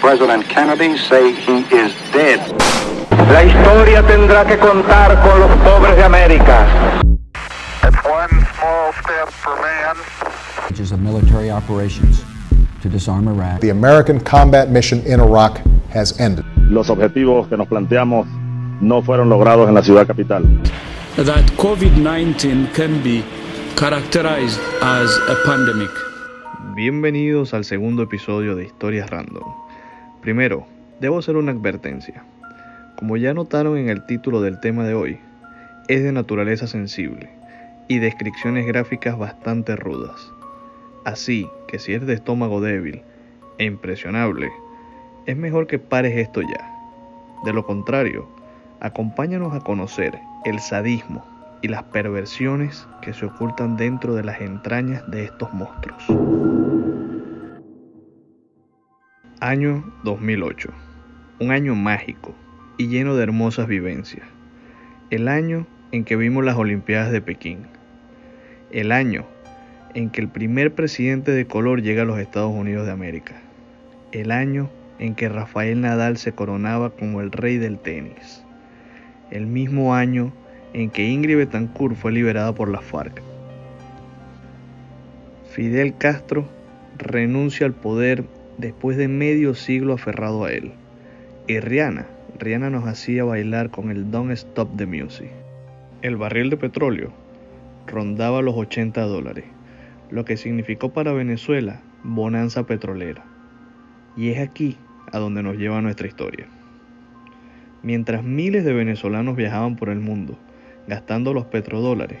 President Kennedy say he is dead. La historia tendrá que contar con los pobres de América. It's one small step for man. which is of military operations to disarm Iraq. The American combat mission in Iraq has ended. los objetivos que nos planteamos no fueron logrados en la ciudad capital. that COVID 19 can be characterized as a pandemic. Bienvenidos al segundo episodio de Historias Random. Primero, debo hacer una advertencia. Como ya notaron en el título del tema de hoy, es de naturaleza sensible y descripciones gráficas bastante rudas. Así que si eres de estómago débil e impresionable, es mejor que pares esto ya. De lo contrario, acompáñanos a conocer el sadismo y las perversiones que se ocultan dentro de las entrañas de estos monstruos. Año 2008. Un año mágico y lleno de hermosas vivencias. El año en que vimos las Olimpiadas de Pekín. El año en que el primer presidente de color llega a los Estados Unidos de América. El año en que Rafael Nadal se coronaba como el rey del tenis. El mismo año en que Ingrid Betancourt fue liberada por las FARC. Fidel Castro renuncia al poder después de medio siglo aferrado a él. Y Rihanna, Rihanna nos hacía bailar con el Don't Stop the Music. El barril de petróleo rondaba los 80 dólares, lo que significó para Venezuela bonanza petrolera. Y es aquí a donde nos lleva nuestra historia. Mientras miles de venezolanos viajaban por el mundo gastando los petrodólares,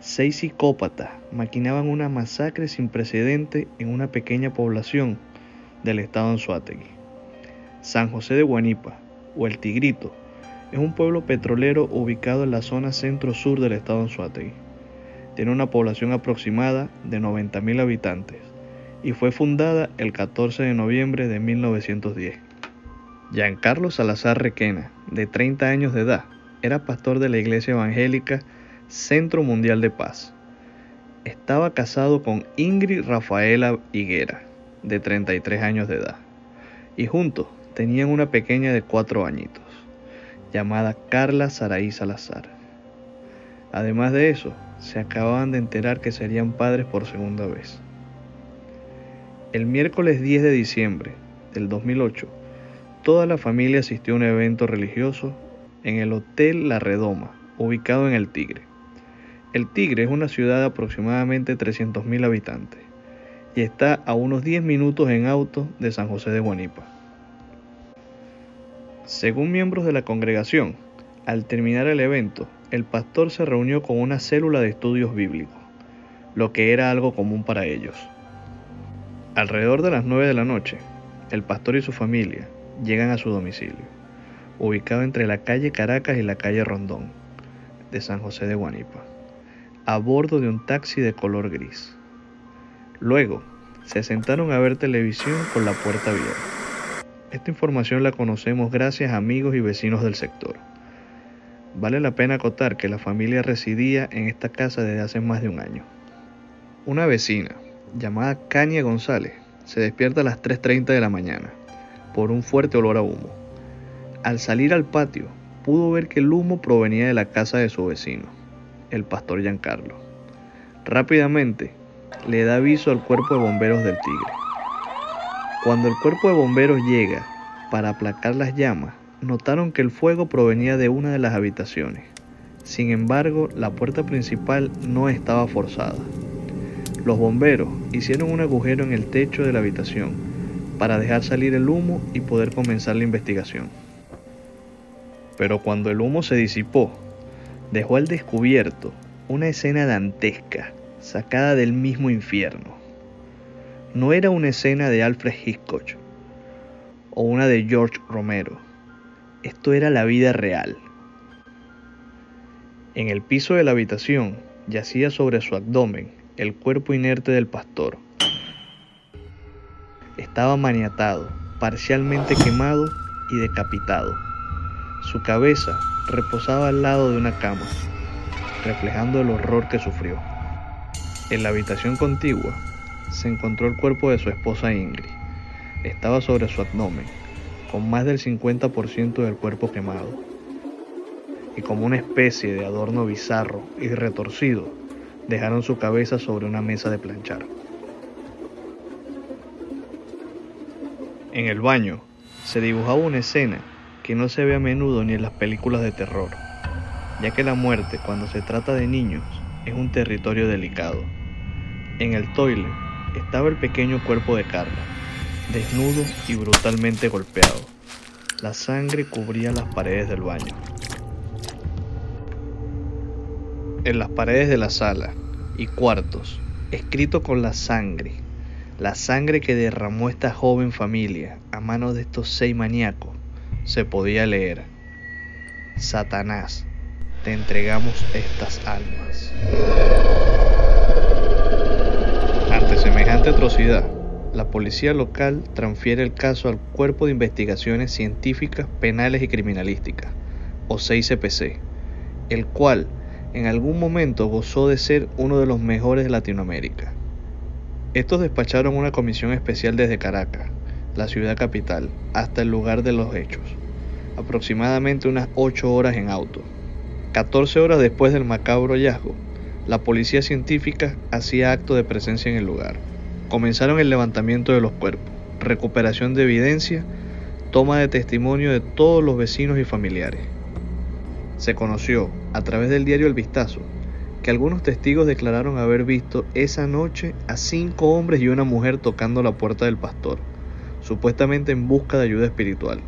seis psicópatas maquinaban una masacre sin precedente en una pequeña población del estado Anzuategui. San José de Guanipa, o El Tigrito, es un pueblo petrolero ubicado en la zona centro-sur del estado Anzuategui. Tiene una población aproximada de 90.000 habitantes y fue fundada el 14 de noviembre de 1910. Giancarlo Salazar Requena, de 30 años de edad, era pastor de la iglesia evangélica Centro Mundial de Paz. Estaba casado con Ingrid Rafaela Higuera, de 33 años de edad, y juntos tenían una pequeña de 4 añitos, llamada Carla Saraí Salazar. Además de eso, se acababan de enterar que serían padres por segunda vez. El miércoles 10 de diciembre del 2008, toda la familia asistió a un evento religioso en el Hotel La Redoma, ubicado en El Tigre. El Tigre es una ciudad de aproximadamente 300.000 habitantes y está a unos 10 minutos en auto de San José de Guanipa. Según miembros de la congregación, al terminar el evento, el pastor se reunió con una célula de estudios bíblicos, lo que era algo común para ellos. Alrededor de las 9 de la noche, el pastor y su familia llegan a su domicilio, ubicado entre la calle Caracas y la calle Rondón, de San José de Guanipa, a bordo de un taxi de color gris. Luego, se sentaron a ver televisión con la puerta abierta. Esta información la conocemos gracias a amigos y vecinos del sector. Vale la pena acotar que la familia residía en esta casa desde hace más de un año. Una vecina, llamada Caña González, se despierta a las 3.30 de la mañana por un fuerte olor a humo. Al salir al patio, pudo ver que el humo provenía de la casa de su vecino, el pastor Giancarlo. Rápidamente, le da aviso al cuerpo de bomberos del Tigre. Cuando el cuerpo de bomberos llega para aplacar las llamas, notaron que el fuego provenía de una de las habitaciones. Sin embargo, la puerta principal no estaba forzada. Los bomberos hicieron un agujero en el techo de la habitación para dejar salir el humo y poder comenzar la investigación. Pero cuando el humo se disipó, dejó al descubierto una escena dantesca sacada del mismo infierno. No era una escena de Alfred Hitchcock o una de George Romero. Esto era la vida real. En el piso de la habitación yacía sobre su abdomen el cuerpo inerte del pastor. Estaba maniatado, parcialmente quemado y decapitado. Su cabeza reposaba al lado de una cama, reflejando el horror que sufrió. En la habitación contigua se encontró el cuerpo de su esposa Ingrid, estaba sobre su abdomen, con más del 50% del cuerpo quemado, y como una especie de adorno bizarro y retorcido, dejaron su cabeza sobre una mesa de planchar. En el baño se dibujaba una escena que no se ve a menudo ni en las películas de terror, ya que la muerte cuando se trata de niños es un territorio delicado. En el toile estaba el pequeño cuerpo de Carla, desnudo y brutalmente golpeado. La sangre cubría las paredes del baño. En las paredes de la sala y cuartos, escrito con la sangre, la sangre que derramó esta joven familia a manos de estos seis maníacos, se podía leer, Satanás, te entregamos estas almas. Ante semejante atrocidad, la policía local transfiere el caso al Cuerpo de Investigaciones Científicas, Penales y Criminalísticas, o CICPC, el cual en algún momento gozó de ser uno de los mejores de Latinoamérica. Estos despacharon una comisión especial desde Caracas, la ciudad capital, hasta el lugar de los hechos, aproximadamente unas 8 horas en auto. 14 horas después del macabro hallazgo, la policía científica hacía acto de presencia en el lugar. Comenzaron el levantamiento de los cuerpos, recuperación de evidencia, toma de testimonio de todos los vecinos y familiares. Se conoció, a través del diario El Vistazo, que algunos testigos declararon haber visto esa noche a cinco hombres y una mujer tocando la puerta del pastor, supuestamente en busca de ayuda espiritual.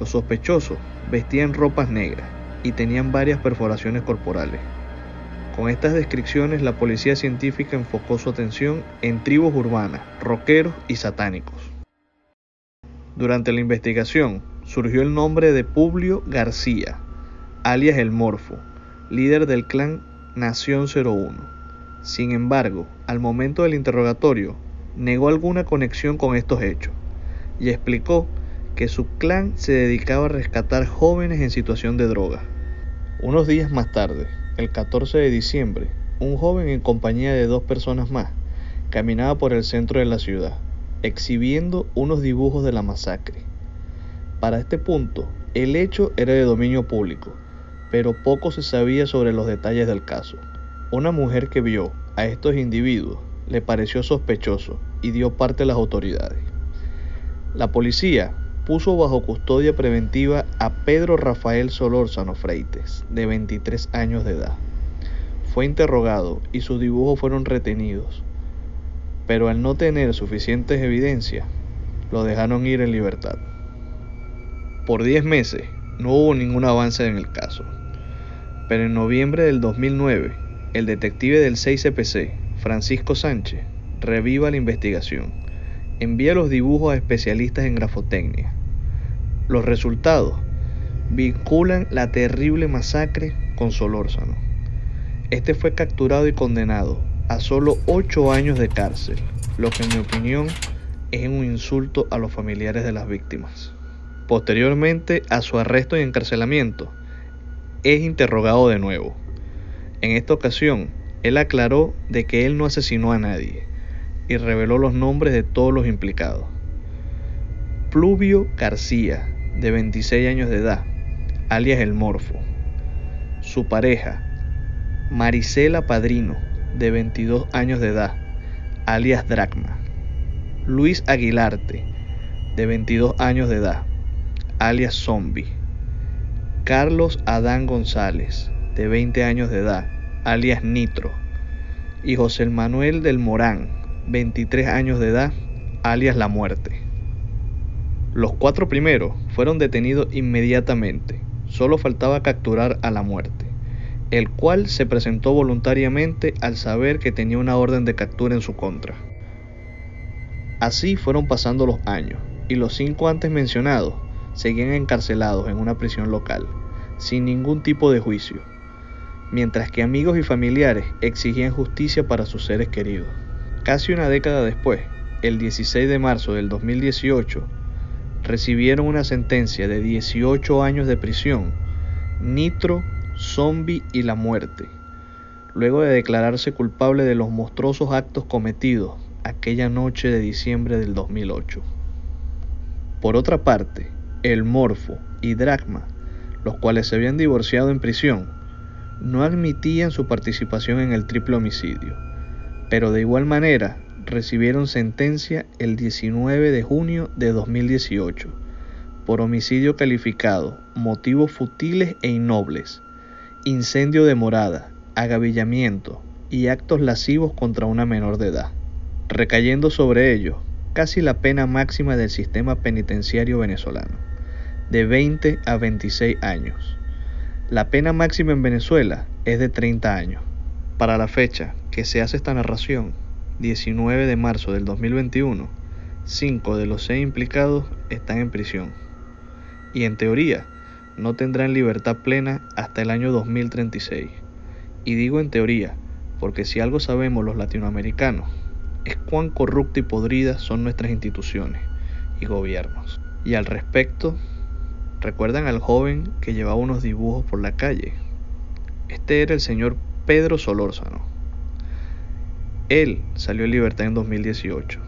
Los sospechosos vestían ropas negras y tenían varias perforaciones corporales. Con estas descripciones la policía científica enfocó su atención en tribus urbanas, roqueros y satánicos. Durante la investigación surgió el nombre de Publio García, alias el Morfo, líder del clan Nación 01. Sin embargo, al momento del interrogatorio, negó alguna conexión con estos hechos y explicó que su clan se dedicaba a rescatar jóvenes en situación de droga. Unos días más tarde, el 14 de diciembre, un joven en compañía de dos personas más caminaba por el centro de la ciudad, exhibiendo unos dibujos de la masacre. Para este punto, el hecho era de dominio público pero poco se sabía sobre los detalles del caso. Una mujer que vio a estos individuos le pareció sospechoso y dio parte a las autoridades. La policía puso bajo custodia preventiva a Pedro Rafael Solórzano Freites, de 23 años de edad. Fue interrogado y sus dibujos fueron retenidos, pero al no tener suficientes evidencias, lo dejaron ir en libertad. Por 10 meses no hubo ningún avance en el caso pero en noviembre del 2009, el detective del 6CPC, Francisco Sánchez, reviva la investigación. Envía los dibujos a especialistas en grafotecnia. Los resultados vinculan la terrible masacre con Solórzano. Este fue capturado y condenado a solo 8 años de cárcel, lo que en mi opinión es un insulto a los familiares de las víctimas. Posteriormente a su arresto y encarcelamiento, es interrogado de nuevo. En esta ocasión, él aclaró de que él no asesinó a nadie y reveló los nombres de todos los implicados. Pluvio García, de 26 años de edad, alias El Morfo. Su pareja, Marisela Padrino, de 22 años de edad, alias Dracma. Luis Aguilarte, de 22 años de edad, alias Zombie. Carlos Adán González, de 20 años de edad, alias Nitro, y José Manuel del Morán, 23 años de edad, alias La Muerte. Los cuatro primeros fueron detenidos inmediatamente, solo faltaba capturar a La Muerte, el cual se presentó voluntariamente al saber que tenía una orden de captura en su contra. Así fueron pasando los años, y los cinco antes mencionados seguían encarcelados en una prisión local, sin ningún tipo de juicio, mientras que amigos y familiares exigían justicia para sus seres queridos. Casi una década después, el 16 de marzo del 2018, recibieron una sentencia de 18 años de prisión, Nitro, Zombie y la muerte, luego de declararse culpable de los monstruosos actos cometidos aquella noche de diciembre del 2008. Por otra parte, el Morfo y Dracma, los cuales se habían divorciado en prisión, no admitían su participación en el triple homicidio, pero de igual manera recibieron sentencia el 19 de junio de 2018 por homicidio calificado, motivos futiles e innobles, incendio de morada, agavillamiento y actos lascivos contra una menor de edad, recayendo sobre ellos casi la pena máxima del sistema penitenciario venezolano, de 20 a 26 años. La pena máxima en Venezuela es de 30 años. Para la fecha que se hace esta narración, 19 de marzo del 2021, 5 de los 6 implicados están en prisión. Y en teoría, no tendrán libertad plena hasta el año 2036. Y digo en teoría, porque si algo sabemos los latinoamericanos, es cuán corruptas y podridas son nuestras instituciones y gobiernos. Y al respecto, ¿recuerdan al joven que llevaba unos dibujos por la calle? Este era el señor Pedro Solórzano. Él salió en libertad en 2018,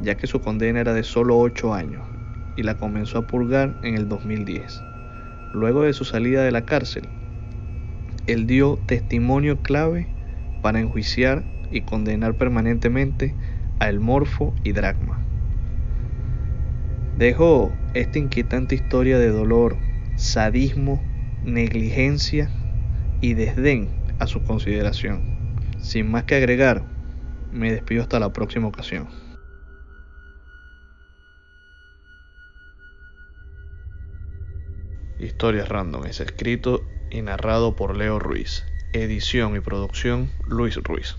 ya que su condena era de solo 8 años y la comenzó a purgar en el 2010. Luego de su salida de la cárcel, él dio testimonio clave para enjuiciar y condenar permanentemente a El Morfo y Dracma. Dejó esta inquietante historia de dolor, sadismo, negligencia y desdén a su consideración. Sin más que agregar, me despido hasta la próxima ocasión. Historias Random es escrito y narrado por Leo Ruiz. Edición y producción Luis Ruiz.